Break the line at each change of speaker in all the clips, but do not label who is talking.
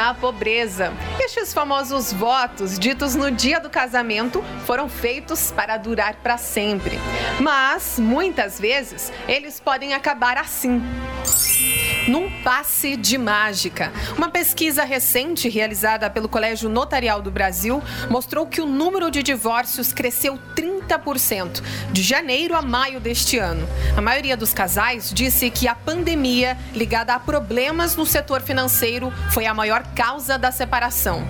Na pobreza. Estes famosos votos ditos no dia do casamento foram feitos para durar para sempre. Mas, muitas vezes, eles podem acabar assim num passe de mágica. Uma pesquisa recente realizada pelo Colégio Notarial do Brasil mostrou que o número de divórcios cresceu 30% de janeiro a maio deste ano. A maioria dos casais disse que a pandemia, ligada a problemas no setor financeiro, foi a maior causa da separação.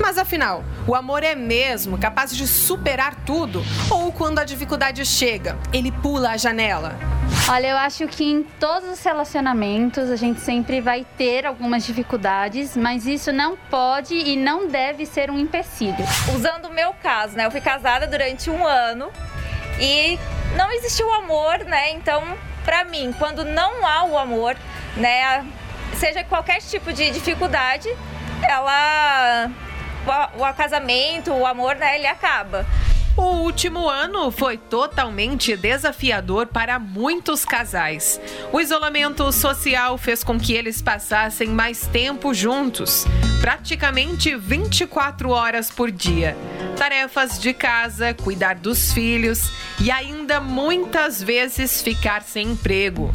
Mas afinal, o amor é mesmo capaz de superar tudo? Ou quando a dificuldade chega, ele pula a janela?
Olha, eu acho que em todos os relacionamentos a gente sempre vai ter algumas dificuldades, mas isso não pode e não deve ser um empecilho.
Usando o meu caso, né? Eu fui casada durante um ano e não existiu amor, né? Então, para mim, quando não há o amor, né? Seja qualquer tipo de dificuldade, ela o, o casamento, o amor, né, ele acaba.
O último ano foi totalmente desafiador para muitos casais. O isolamento social fez com que eles passassem mais tempo juntos, praticamente 24 horas por dia. Tarefas de casa, cuidar dos filhos e ainda muitas vezes ficar sem emprego.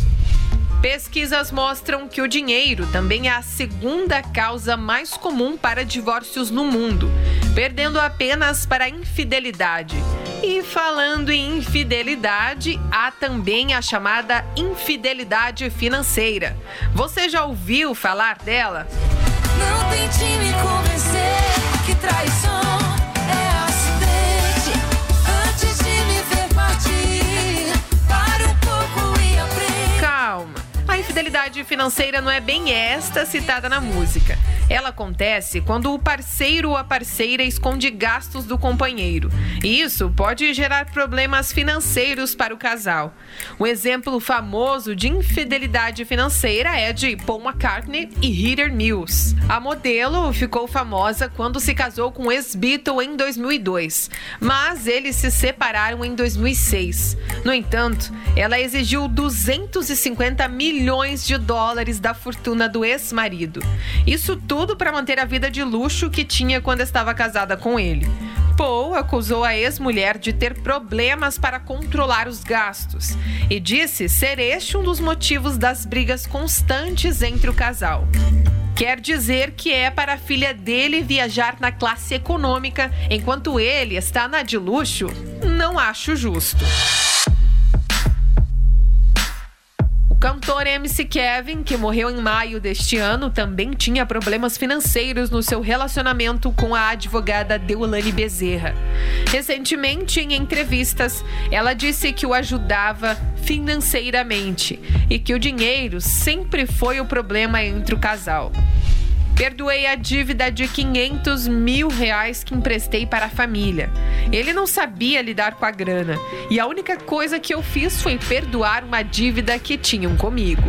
Pesquisas mostram que o dinheiro também é a segunda causa mais comum para divórcios no mundo, perdendo apenas para a infidelidade. E falando em infidelidade, há também a chamada infidelidade financeira. Você já ouviu falar dela? Não tente me convencer que traição infidelidade financeira não é bem esta citada na música. Ela acontece quando o parceiro ou a parceira esconde gastos do companheiro. E isso pode gerar problemas financeiros para o casal. Um exemplo famoso de infidelidade financeira é de Paul McCartney e Heather Mills. A modelo ficou famosa quando se casou com o ex-Beatle em 2002, mas eles se separaram em 2006. No entanto, ela exigiu 250 milhões milhões de dólares da fortuna do ex-marido. Isso tudo para manter a vida de luxo que tinha quando estava casada com ele. Paul acusou a ex-mulher de ter problemas para controlar os gastos e disse ser este um dos motivos das brigas constantes entre o casal. Quer dizer que é para a filha dele viajar na classe econômica enquanto ele está na de luxo? Não acho justo. Cantor MC Kevin, que morreu em maio deste ano, também tinha problemas financeiros no seu relacionamento com a advogada Deolane Bezerra. Recentemente, em entrevistas, ela disse que o ajudava financeiramente e que o dinheiro sempre foi o problema entre o casal. Perdoei a dívida de 500 mil reais que emprestei para a família. Ele não sabia lidar com a grana e a única coisa que eu fiz foi perdoar uma dívida que tinham comigo.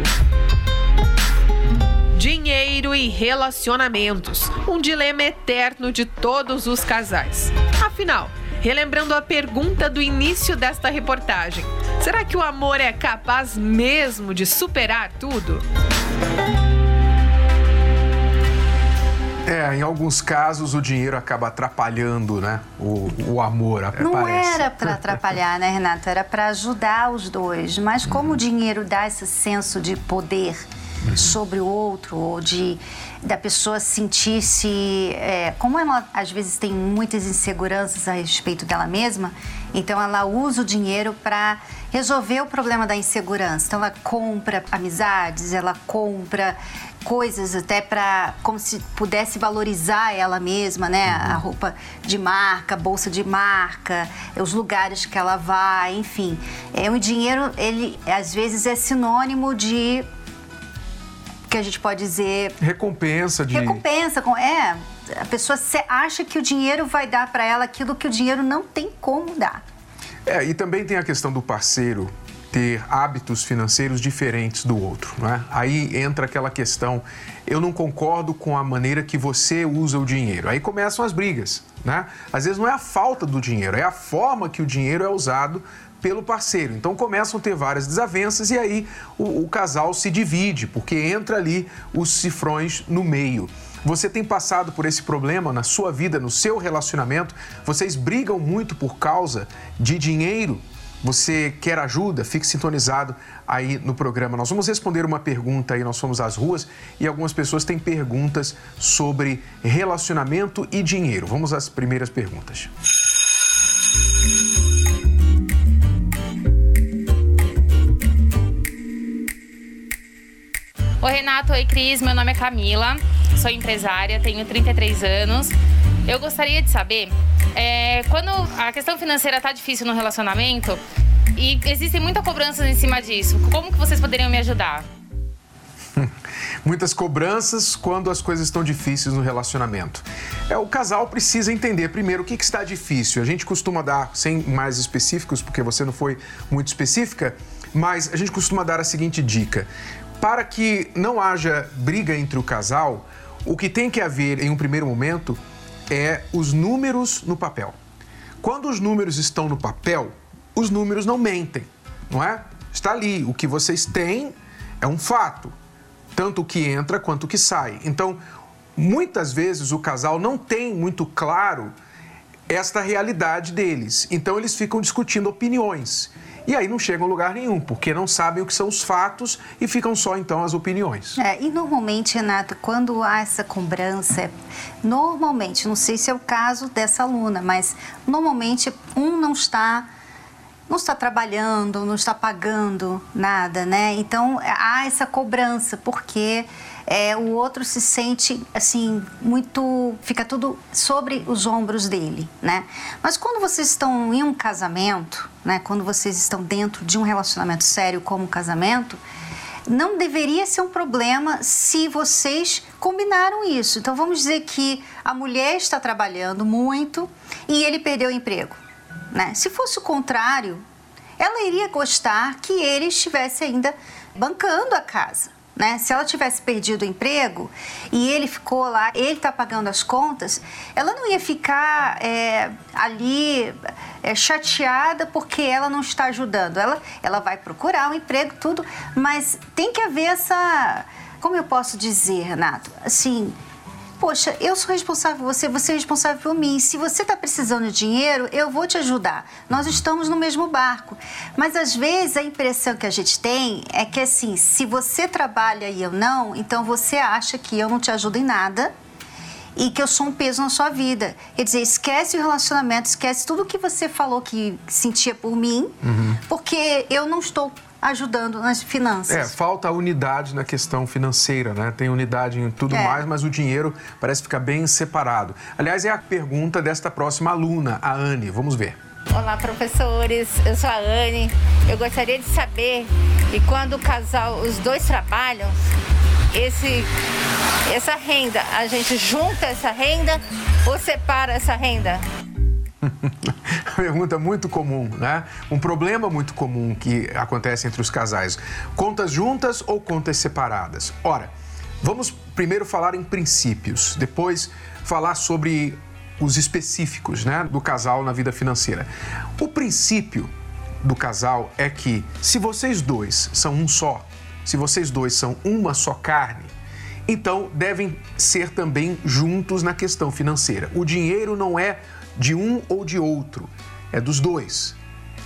Dinheiro e relacionamentos um dilema eterno de todos os casais. Afinal, relembrando a pergunta do início desta reportagem: será que o amor é capaz mesmo de superar tudo?
É, em alguns casos o dinheiro acaba atrapalhando, né? O, o amor,
Não
parece.
era para atrapalhar, né, Renato? Era para ajudar os dois. Mas como o dinheiro dá esse senso de poder sobre o outro, ou de da pessoa sentir-se. É, como ela às vezes tem muitas inseguranças a respeito dela mesma, então ela usa o dinheiro para resolver o problema da insegurança. Então ela compra amizades, ela compra coisas até para como se pudesse valorizar ela mesma, né? Uhum. A roupa de marca, bolsa de marca, os lugares que ela vai, enfim. É o dinheiro, ele às vezes é sinônimo de que a gente pode dizer
recompensa de
recompensa com é A pessoa acha que o dinheiro vai dar para ela aquilo que o dinheiro não tem como dar.
É, e também tem a questão do parceiro ter hábitos financeiros diferentes do outro. Não é? Aí entra aquela questão, eu não concordo com a maneira que você usa o dinheiro. Aí começam as brigas. Né? Às vezes não é a falta do dinheiro, é a forma que o dinheiro é usado pelo parceiro. Então começam a ter várias desavenças e aí o, o casal se divide, porque entra ali os cifrões no meio. Você tem passado por esse problema na sua vida, no seu relacionamento? Vocês brigam muito por causa de dinheiro? Você quer ajuda? Fique sintonizado aí no programa. Nós vamos responder uma pergunta aí, nós fomos às ruas e algumas pessoas têm perguntas sobre relacionamento e dinheiro. Vamos às primeiras perguntas.
Oi Renato, oi Cris, meu nome é Camila, sou empresária, tenho 33 anos. Eu gostaria de saber é, quando a questão financeira está difícil no relacionamento e existem muitas cobranças em cima disso, como que vocês poderiam me ajudar?
Muitas cobranças quando as coisas estão difíceis no relacionamento. É, o casal precisa entender primeiro o que, que está difícil. A gente costuma dar, sem mais específicos, porque você não foi muito específica, mas a gente costuma dar a seguinte dica. Para que não haja briga entre o casal, o que tem que haver em um primeiro momento é os números no papel. Quando os números estão no papel, os números não mentem, não é? Está ali, o que vocês têm é um fato, tanto o que entra quanto o que sai. Então, muitas vezes o casal não tem muito claro esta realidade deles. Então, eles ficam discutindo opiniões. E aí não chegam a lugar nenhum, porque não sabem o que são os fatos e ficam só então as opiniões.
É, e normalmente, Renato, quando há essa cobrança, normalmente, não sei se é o caso dessa aluna, mas normalmente um não está não está trabalhando, não está pagando nada, né? Então há essa cobrança, porque é, o outro se sente assim muito fica tudo sobre os ombros dele, né? Mas quando vocês estão em um casamento, né? Quando vocês estão dentro de um relacionamento sério como um casamento, não deveria ser um problema se vocês combinaram isso. Então vamos dizer que a mulher está trabalhando muito e ele perdeu o emprego, né? Se fosse o contrário, ela iria gostar que ele estivesse ainda bancando a casa. Né? Se ela tivesse perdido o emprego e ele ficou lá, ele está pagando as contas, ela não ia ficar é, ali é, chateada porque ela não está ajudando. Ela, ela vai procurar um emprego, tudo, mas tem que haver essa. Como eu posso dizer, Renato? Assim, Poxa, eu sou responsável por você, você é responsável por mim. Se você está precisando de dinheiro, eu vou te ajudar. Nós estamos no mesmo barco. Mas às vezes a impressão que a gente tem é que assim, se você trabalha e eu não, então você acha que eu não te ajudo em nada e que eu sou um peso na sua vida. Quer dizer, esquece o relacionamento, esquece tudo que você falou que sentia por mim, uhum. porque eu não estou ajudando nas finanças.
É, falta unidade na questão financeira, né? Tem unidade em tudo é. mais, mas o dinheiro parece ficar bem separado. Aliás, é a pergunta desta próxima aluna, a Anne. Vamos ver.
Olá, professores. Eu sou a Anne. Eu gostaria de saber que quando o casal, os dois trabalham, esse, essa renda, a gente junta essa renda ou separa essa renda?
Pergunta muito comum, né? Um problema muito comum que acontece entre os casais. Contas juntas ou contas separadas? Ora, vamos primeiro falar em princípios, depois falar sobre os específicos, né, do casal na vida financeira. O princípio do casal é que se vocês dois são um só, se vocês dois são uma só carne, então devem ser também juntos na questão financeira. O dinheiro não é de um ou de outro, é dos dois.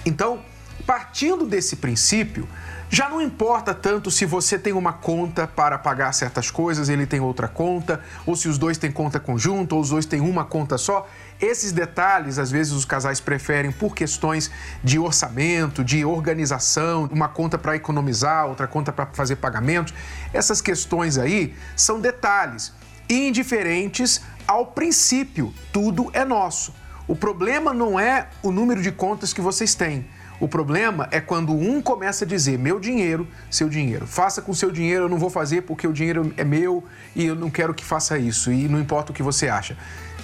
Então, partindo desse princípio, já não importa tanto se você tem uma conta para pagar certas coisas, ele tem outra conta, ou se os dois têm conta conjunta, ou os dois têm uma conta só. Esses detalhes, às vezes, os casais preferem por questões de orçamento, de organização, uma conta para economizar, outra conta para fazer pagamentos. Essas questões aí são detalhes indiferentes ao princípio, tudo é nosso. O problema não é o número de contas que vocês têm. O problema é quando um começa a dizer meu dinheiro, seu dinheiro. Faça com seu dinheiro, eu não vou fazer porque o dinheiro é meu e eu não quero que faça isso. E não importa o que você acha.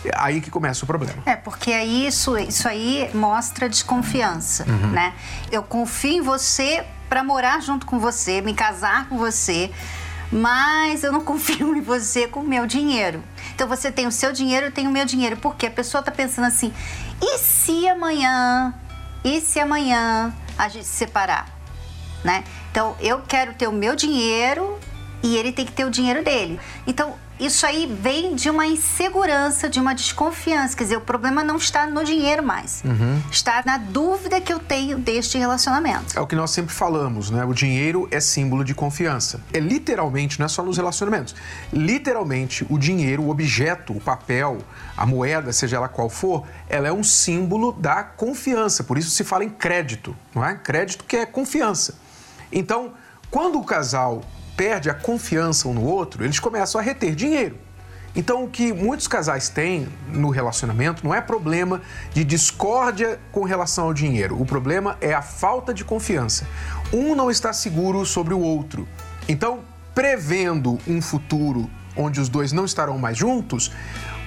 É aí que começa o problema.
É, porque aí isso, isso aí mostra desconfiança,
Uhum.
né? Eu confio em você para morar junto com você, me casar com você, mas eu não confio em você com o meu dinheiro. Então você tem o seu dinheiro, eu tenho o meu dinheiro. Porque a pessoa tá pensando assim: e se amanhã, e se amanhã a gente se separar? Né? Então eu quero ter o meu dinheiro e ele tem que ter o dinheiro dele. Então isso aí vem de uma insegurança, de uma desconfiança. Quer dizer, o problema não está no dinheiro mais, está na dúvida que eu tenho deste relacionamento.
É o que nós sempre falamos, né? O dinheiro é símbolo de confiança. É literalmente, não é só nos relacionamentos. Literalmente, o dinheiro, o objeto, o papel, a moeda, seja ela qual for, ela é um símbolo da confiança. Por isso se fala em crédito, não é? Crédito que é confiança. Então, quando o casal perde a confiança um no outro, eles começam a reter dinheiro. Então, o que muitos casais têm no relacionamento não é problema de discórdia com relação ao dinheiro. O problema é a falta de confiança. Um não está seguro sobre o outro. Então, prevendo um futuro onde os dois não estarão mais juntos,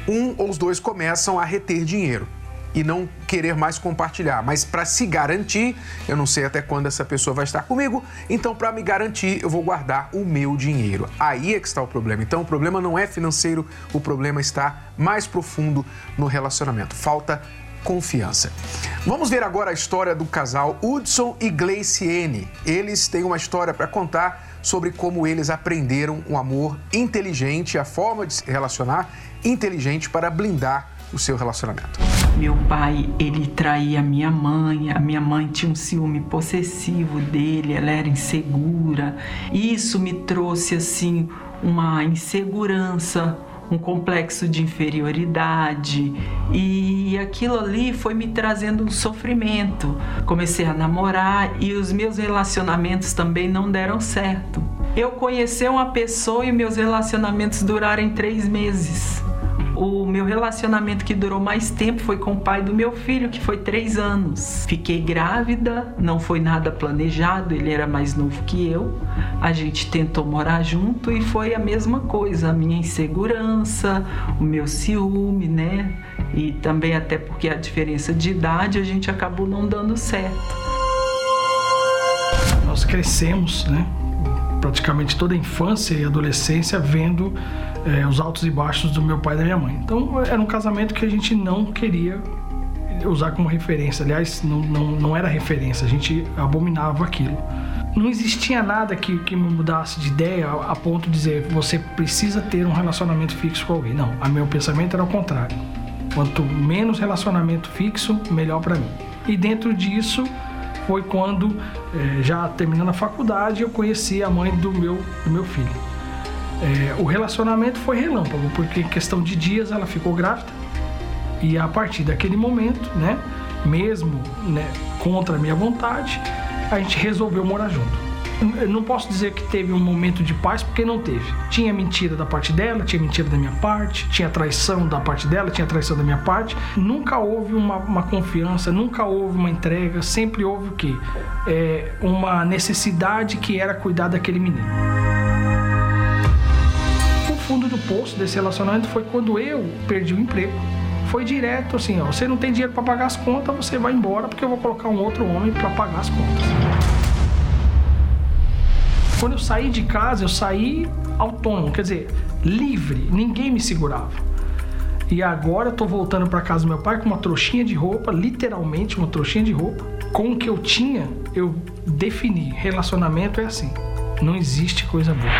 um ou os dois começam a reter dinheiro e não querer mais compartilhar. Mas para se garantir, eu não sei até quando essa pessoa vai estar comigo, então para me garantir, eu vou guardar o meu dinheiro. Aí é que está o problema. Então o problema não é financeiro, o problema está mais profundo no relacionamento. Falta confiança. Vamos ver agora a história do casal Hudson e Gleiciene. Eles têm uma história para contar sobre como eles aprenderam um amor inteligente, a forma de se relacionar inteligente para blindar o seu relacionamento.
Meu pai, ele traía minha mãe, a minha mãe tinha um ciúme possessivo dele, ela era insegura. Isso me trouxe assim uma insegurança, um complexo de inferioridade e aquilo ali foi me trazendo um sofrimento. Comecei a namorar e os meus relacionamentos também não deram certo. Eu conheci uma pessoa e meus relacionamentos duraram três meses. O meu relacionamento que durou mais tempo foi com o pai do meu filho, que foi três anos. Fiquei grávida, não foi nada planejado, ele era mais novo que eu. A gente tentou morar junto e foi a mesma coisa, a minha insegurança, o meu ciúme, né? E também até porque a diferença de idade a gente acabou não dando certo.
Nós crescemos, né? Praticamente toda a infância e adolescência vendo eh, os altos e baixos do meu pai e da minha mãe. Então era um casamento que a gente não queria usar como referência. Aliás, não, não, não era referência, a gente abominava aquilo. Não existia nada que, que me mudasse de ideia a, ponto de dizer você precisa ter um relacionamento fixo com alguém. Não, a meu pensamento era o contrário. Quanto menos relacionamento fixo, melhor para mim. E dentro disso foi quando, eh, já terminando a faculdade, eu conheci a mãe do meu, do meu filho. Eh, o relacionamento foi relâmpago, porque em questão de dias ela ficou grávida. E a partir daquele momento, né, mesmo né, contra a minha vontade, a gente resolveu morar junto. Eu não posso dizer que teve um momento de paz, porque não teve. Tinha mentira da parte dela, tinha mentira da minha parte, tinha traição da parte dela, tinha traição da minha parte. Nunca houve uma, uma confiança, nunca houve uma entrega, sempre houve o quê? É, uma necessidade que era cuidar daquele menino. O fundo do poço desse relacionamento foi quando eu perdi o emprego. Foi direto assim, ó, você não tem dinheiro para pagar as contas, você vai embora porque eu vou colocar um outro homem para pagar as contas. Quando eu saí de casa, eu saí autônomo, quer dizer, livre, ninguém me segurava. E agora eu tô voltando para casa do meu pai com uma trouxinha de roupa, literalmente uma trouxinha de roupa. Com o que eu tinha, eu defini, relacionamento é assim. Não existe coisa boa.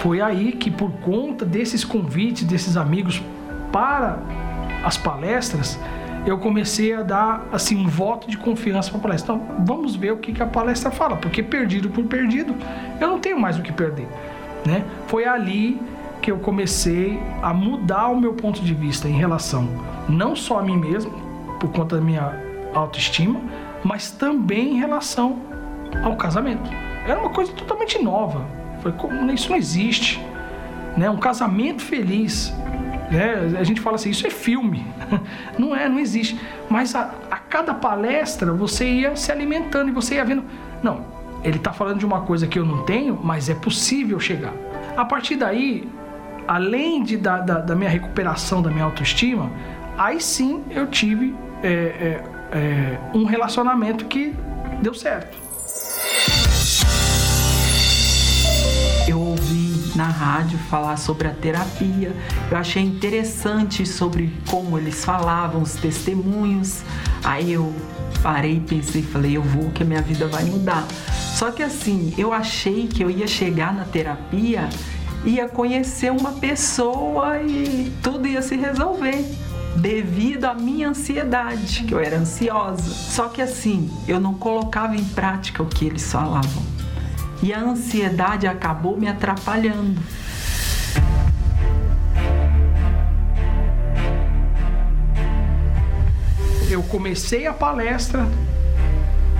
Foi aí que, por conta desses convites desses amigos para as palestras, eu comecei a dar assim um voto de confiança para a palestra. Então, vamos ver o que, que a palestra fala, porque perdido por perdido, eu não tenho mais o que perder, né? Foi ali que eu comecei a mudar o meu ponto de vista em relação não só a mim mesmo, por conta da minha autoestima, mas também em relação ao casamento. Era uma coisa totalmente nova. Foi como isso não existe, né? Um casamento feliz Né? A gente fala assim, isso é filme. Não é, não existe. Mas a, a cada palestra você ia se alimentando e você ia vendo. Não, ele está falando de uma coisa que eu não tenho, mas é possível chegar. A partir daí, além de, da, da, da minha recuperação da minha autoestima, aí sim eu tive é, é, é, um relacionamento que deu certo.
Na rádio falar sobre a terapia, eu achei interessante sobre como eles falavam, os testemunhos. Aí eu parei pensei, falei, eu vou que a minha vida vai mudar. Só que assim, eu achei que eu ia chegar na terapia ia conhecer uma pessoa e tudo ia se resolver devido à minha ansiedade, que eu era ansiosa. Só que assim, eu não colocava em prática o que eles falavam. E a ansiedade acabou me atrapalhando.
Eu comecei a palestra,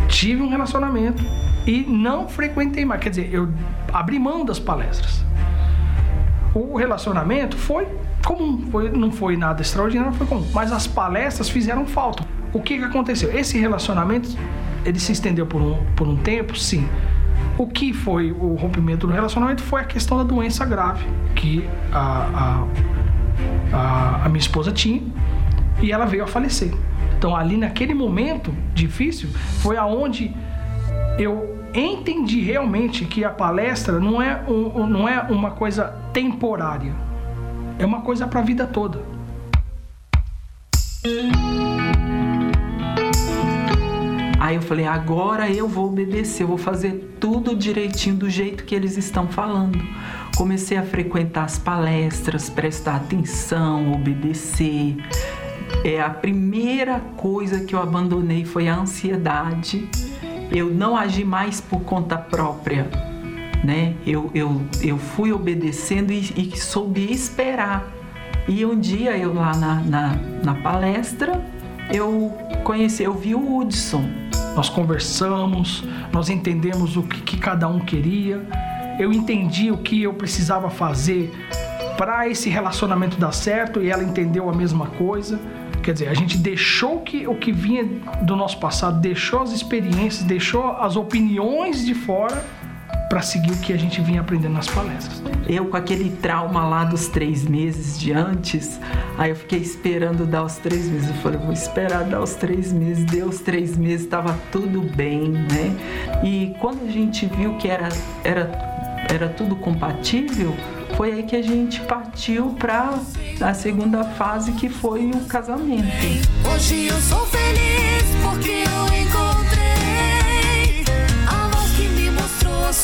tive um relacionamento e não frequentei mais. Quer dizer, eu abri mão das palestras o relacionamento foi comum, foi, não foi nada extraordinário, foi comum. Mas as palestras fizeram falta. O que, que aconteceu? Esse relacionamento, ele se estendeu por um, por um tempo, sim. O que foi o rompimento do relacionamento foi a questão da doença grave que a, a, a, a minha esposa tinha e ela veio a falecer. Então ali naquele momento difícil foi aonde eu entendi realmente que a palestra não é, um, não é uma coisa temporária, é uma coisa para a vida toda.
Aí eu falei, agora eu vou obedecer, eu vou fazer tudo direitinho do jeito que eles estão falando. Comecei a frequentar as palestras, prestar atenção, obedecer. É a primeira coisa que eu abandonei foi a ansiedade eu não agi mais por conta própria, né? Eu, eu, eu fui obedecendo e, e soube esperar. E um dia eu lá na, na, na palestra, eu conheci, eu vi o Hudson.
Nós conversamos, nós entendemos o que, que cada um queria. Eu entendi o que eu precisava fazer para esse relacionamento dar certo e ela entendeu a mesma coisa. Quer dizer, a gente deixou que, o que vinha do nosso passado, deixou as experiências, deixou as opiniões de fora para seguir o que a gente vinha aprendendo nas palestras.
Eu com aquele trauma lá dos três meses de antes, aí eu fiquei esperando dar os três meses. Eu falei, vou esperar dar os três meses. Deu os três meses, estava tudo bem, né? E quando a gente viu que era, era, era tudo compatível, foi aí que a gente partiu para a segunda fase que foi o casamento. Hoje eu sou feliz porque eu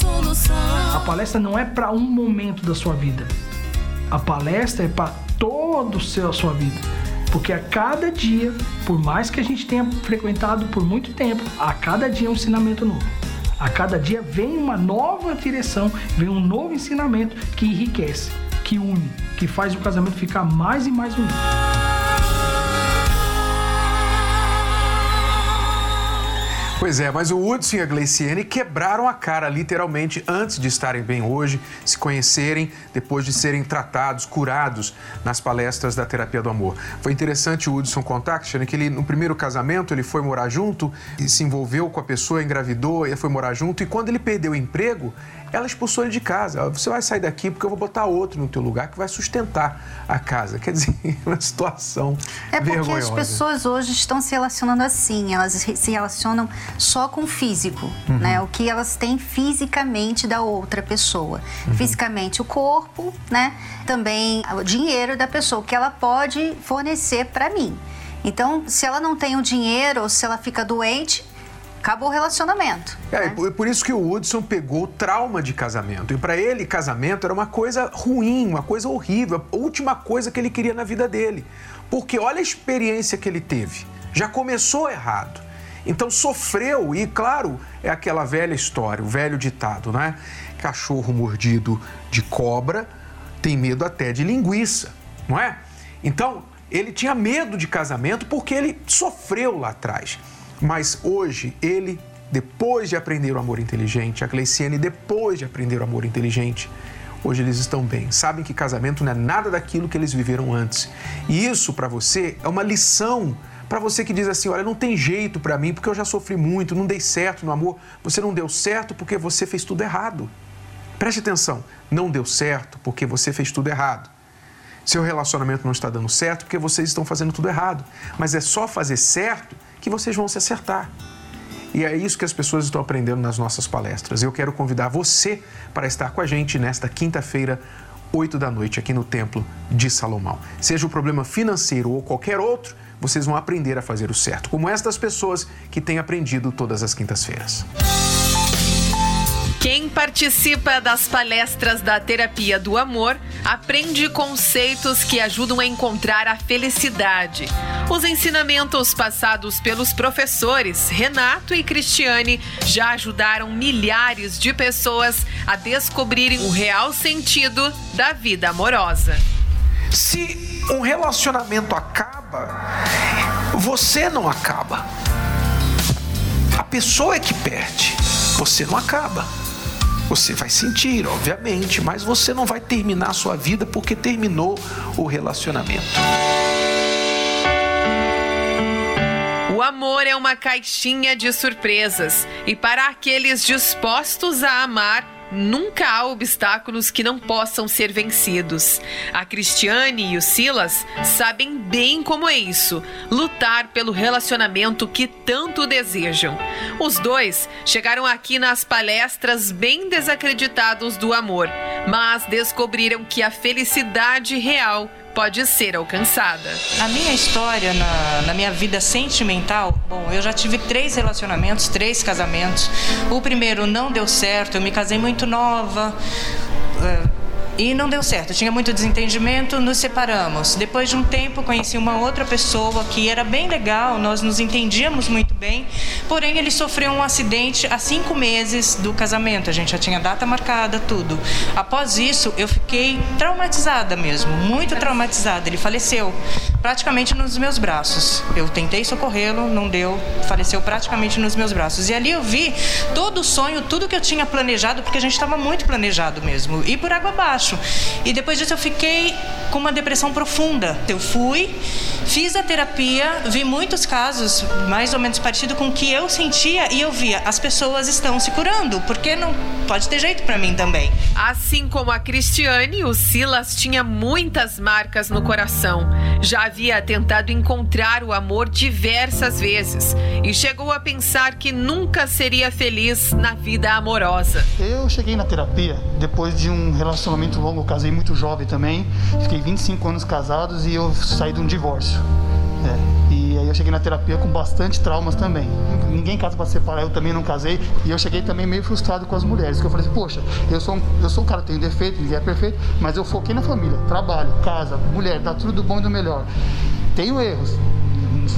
solução. A palestra não é para um momento da sua vida. A palestra é para todo o seu a sua vida. Porque a cada dia, por mais que a gente tenha frequentado por muito tempo, a cada dia é um ensinamento novo. A cada dia vem uma nova direção, vem um novo ensinamento que enriquece, que une, que faz o casamento ficar mais e mais unido.
Pois é, mas o Hudson e a Gleiciane quebraram a cara literalmente antes de estarem bem hoje, se conhecerem, depois de serem tratados, curados nas palestras da terapia do amor. Foi interessante o Hudson contar, Cristiane, que ele no primeiro casamento ele foi morar junto e se envolveu com a pessoa, engravidou e foi morar junto e quando ele perdeu o emprego, ela expulsou ele de casa. Você vai sair daqui porque eu vou botar outro no teu lugar que vai sustentar a casa. Quer dizer, uma situação
É porque
vergonhosa.
as pessoas hoje estão se relacionando assim, elas se relacionam só com o físico, uhum. né? O que elas têm fisicamente da outra pessoa. Uhum. Fisicamente o corpo, né? Também o dinheiro da pessoa, que ela pode fornecer para mim. Então, se ela não tem o dinheiro ou se ela fica doente, acabou o relacionamento.
É, né? por isso que o Hudson pegou o trauma de casamento. E para ele, casamento era uma coisa ruim, uma coisa horrível, a última coisa que ele queria na vida dele. Porque olha a experiência que ele teve. Já começou errado. Então sofreu, e claro, é aquela velha história, o velho ditado, né? Cachorro mordido de cobra tem medo até de linguiça, não é? Então, ele tinha medo de casamento porque ele sofreu lá atrás. Mas hoje, ele, depois de aprender o amor inteligente, a Gleiciane, depois de aprender o amor inteligente, hoje eles estão bem. Sabem que casamento não é nada daquilo que eles viveram antes. E isso para você é uma lição para você que diz assim: olha, não tem jeito para mim porque eu já sofri muito, não dei certo no amor. Você não deu certo porque você fez tudo errado. Preste atenção, não deu certo porque você fez tudo errado. Seu relacionamento não está dando certo porque vocês estão fazendo tudo errado. Mas é só fazer certo que vocês vão se acertar. E é isso que as pessoas estão aprendendo nas nossas palestras. Eu quero convidar você para estar com a gente nesta quinta-feira, 8 da noite, aqui no Templo de Salomão. Seja o problema financeiro ou qualquer outro, vocês vão aprender a fazer o certo, como estas pessoas que têm aprendido todas as quintas-feiras.
Quem participa das palestras da terapia do amor aprende conceitos que ajudam a encontrar a felicidade. Os ensinamentos passados pelos professores Renato e Cristiane já ajudaram milhares de pessoas a descobrirem o real sentido da vida amorosa.
Se um relacionamento acaba, você não acaba. A pessoa é que perde, você não acaba. Você vai sentir, obviamente, mas você não vai terminar a sua vida porque terminou o relacionamento.
O amor é uma caixinha de surpresas e para aqueles dispostos a amar, nunca há obstáculos que não possam ser vencidos. A Cristiane e o Silas sabem bem como é isso, lutar pelo relacionamento que tanto desejam. Os dois chegaram aqui nas palestras bem desacreditados do amor, mas descobriram que a felicidade real pode ser alcançada.
A minha história na, na, minha vida sentimental, bom, eu já tive três relacionamentos, três casamentos. O primeiro não deu certo, eu me casei muito nova. Uh, e não deu certo, tinha muito desentendimento, nos separamos. Depois de um tempo, conheci uma outra pessoa que era bem legal, nós nos entendíamos muito bem, porém ele sofreu um acidente há cinco meses do casamento, a gente já tinha data marcada, tudo. Após isso, eu fiquei traumatizada mesmo, muito traumatizada. Ele faleceu praticamente nos meus braços. Eu tentei socorrê-lo, não deu, faleceu praticamente nos meus braços. E ali eu vi todo o sonho, tudo que eu tinha planejado, porque a gente estava muito planejado mesmo, e por água abaixo baixo. E depois disso eu fiquei com uma depressão profunda. Eu fui, fiz a terapia, vi muitos casos mais ou menos parecido com o que eu sentia e eu via as pessoas estão se curando, porque não pode ter jeito para mim também.
Assim como a Cristiane, o Silas tinha muitas marcas no coração. Já havia tentado encontrar o amor diversas vezes e chegou a pensar que nunca seria feliz na vida amorosa.
Eu cheguei na terapia depois de um relacionamento longo, casei muito jovem também. Fiquei 25 anos casados e eu saí de um divórcio. É. Eu cheguei na terapia com bastante traumas também. Ninguém casa para separar, eu também não casei. E eu cheguei também meio frustrado com as mulheres. Que eu falei assim, poxa, eu sou um, eu sou um cara, tenho defeito, ninguém é perfeito, mas eu foquei na família, trabalho, casa, mulher, tá tudo do bom e do melhor. Tenho erros,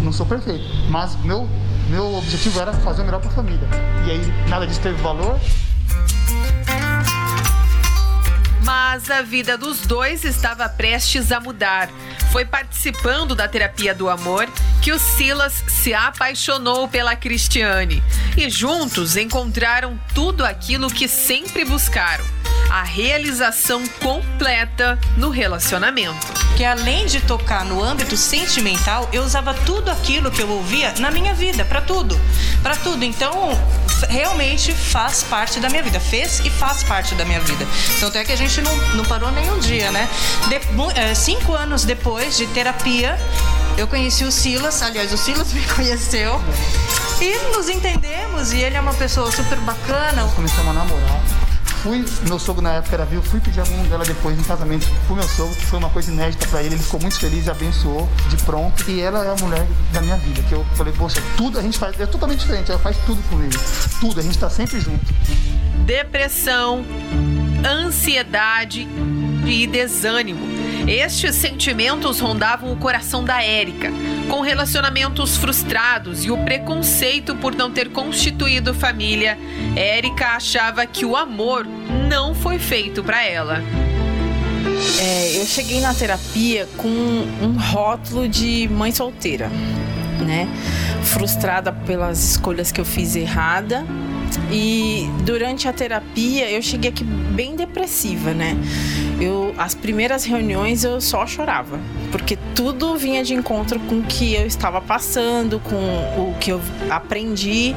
não sou perfeito, mas meu, meu objetivo era fazer o melhor para a família. E aí nada disso teve valor.
Mas a vida dos dois estava prestes a mudar. Foi participando da terapia do amor que o Silas se apaixonou pela Cristiane e juntos encontraram tudo aquilo que sempre buscaram a realização completa no relacionamento.
Que além de tocar no âmbito sentimental, eu usava tudo aquilo que eu ouvia na minha vida, para tudo, para tudo. Então, realmente faz parte da minha vida, fez e faz parte da minha vida. Tanto é que a gente não, não parou nenhum dia, né? De, é, cinco anos depois de terapia, eu conheci o Silas, aliás, o Silas me conheceu. E nos entendemos, e ele é uma pessoa super bacana.
Começamos a namorar fui, meu sogro na época era vivo, fui pedir a mão dela depois em casamento pro meu sogro, que foi uma coisa inédita para ele, ele ficou muito feliz e abençoou de pronto. E ela é a mulher da minha vida, que eu falei, poxa, tudo a gente faz, é totalmente diferente, ela faz tudo comigo, tudo, a gente tá sempre junto.
Depressão, ansiedade e desânimo estes sentimentos rondavam o coração da Érica, com relacionamentos frustrados e o preconceito por não ter constituído família. Érica achava que o amor não foi feito para ela.
É, eu cheguei na terapia com um rótulo de mãe solteira, né? Frustrada pelas escolhas que eu fiz errada E durante a terapia eu cheguei aqui bem depressiva, né? Eu, as primeiras reuniões eu só chorava, porque tudo vinha de encontro com o que eu estava passando, com o que eu aprendi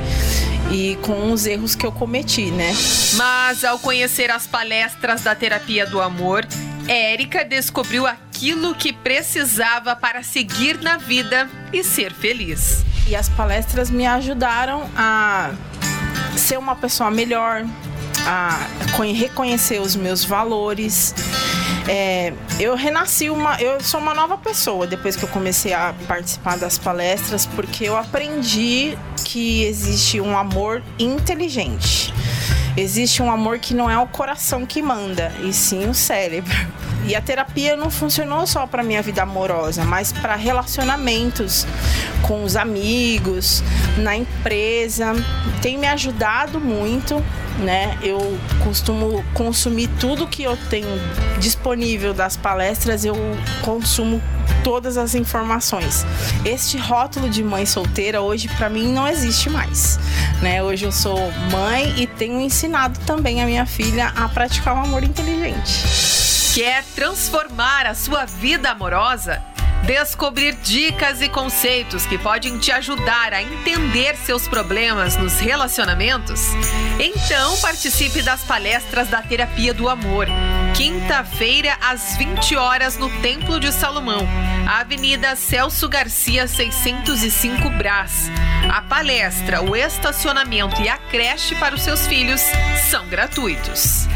e com os erros que eu cometi, né?
Mas ao conhecer as palestras da terapia do amor, Érica descobriu aquilo que precisava para seguir na vida e ser feliz.
E as palestras me ajudaram a ser uma pessoa melhor, a reconhecer os meus valores. É, eu renasci uma. Eu sou uma nova pessoa depois que eu comecei a participar das palestras, porque eu aprendi que existe um amor inteligente. Existe um amor que não é o coração que manda, e sim o cérebro. E a terapia não funcionou só para minha vida amorosa, mas para relacionamentos com os amigos, na empresa. Tem me ajudado muito, né? Eu costumo consumir tudo que eu tenho disponível das palestras, eu consumo todas as informações. Este rótulo de mãe solteira hoje para mim não existe mais, né? Hoje eu sou mãe e tenho ensinado também a minha filha a praticar o um amor inteligente.
Quer transformar a sua vida amorosa? Descobrir dicas e conceitos que podem te ajudar a entender seus problemas nos relacionamentos? Então participe das palestras da Terapia do Amor. Quinta-feira, às 20 horas, no Templo de Salomão, Avenida Celso Garcia, 605 Brás. A palestra, o estacionamento e a creche para os seus filhos são gratuitos.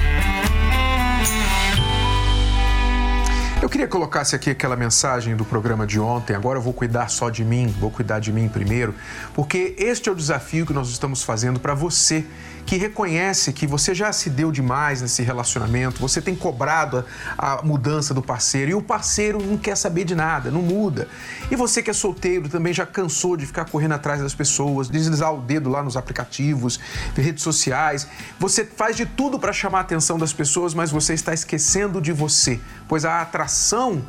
Queria colocasse aqui aquela mensagem do programa de ontem. Agora eu vou cuidar só de mim, vou cuidar de mim primeiro, porque este é o desafio que nós estamos fazendo para você que reconhece que você já se deu demais nesse relacionamento, você tem cobrado a, a, mudança do parceiro e o parceiro não quer saber de nada, não muda. E você que é solteiro também já cansou de ficar correndo atrás das pessoas, deslizar o dedo lá nos aplicativos, redes sociais. Você faz de tudo para chamar a atenção das pessoas, mas você está esquecendo de você, pois a atração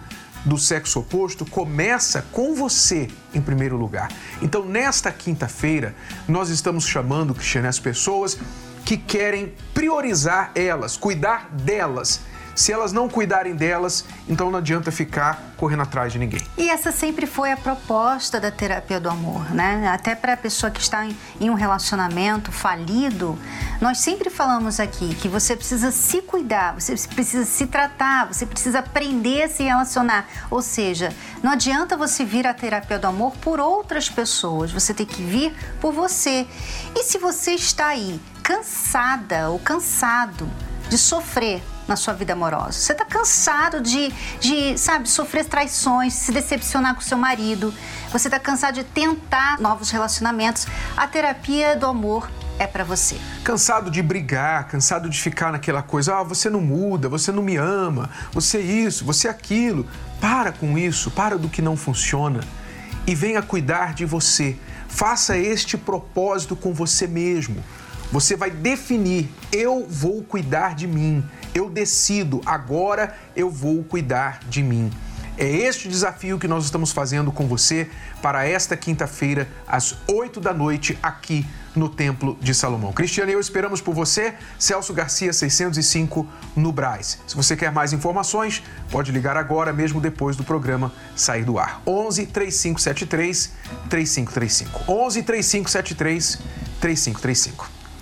do sexo oposto começa com você em primeiro lugar. Então, nesta quinta-feira, nós estamos chamando, Cristiane, as pessoas que querem priorizar elas, cuidar delas se elas não cuidarem delas, então não adianta ficar correndo atrás de ninguém.
E essa sempre foi a proposta da terapia do amor, né? Até para a pessoa que está em, em um relacionamento falido, nós sempre falamos aqui que você precisa se cuidar, você precisa se tratar, você precisa aprender a se relacionar. Ou seja, não adianta você vir à terapia do amor por outras pessoas, você tem que vir por você. E se você está aí cansada ou cansado de sofrer na sua vida amorosa. Você está cansado de, de, sabe, sofrer traições, se decepcionar com seu marido. Você está cansado de tentar novos relacionamentos. A terapia do amor é para você.
Cansado de brigar, cansado de ficar naquela coisa, ah, você não muda, você não me ama, você isso, você aquilo. Para com isso, para do que não funciona e venha cuidar de você. Faça este propósito com você mesmo. Você vai definir: eu vou cuidar de mim, eu decido, agora eu vou cuidar de mim. É este desafio que nós estamos fazendo com você para esta quinta-feira, às 8 da noite, aqui no Templo de Salomão. Cristiane e eu esperamos por você, Celso Garcia 605, no Braz. Se você quer mais informações, pode ligar agora, mesmo depois do programa sair do ar. 11 3573 3535. 11 3573 3535.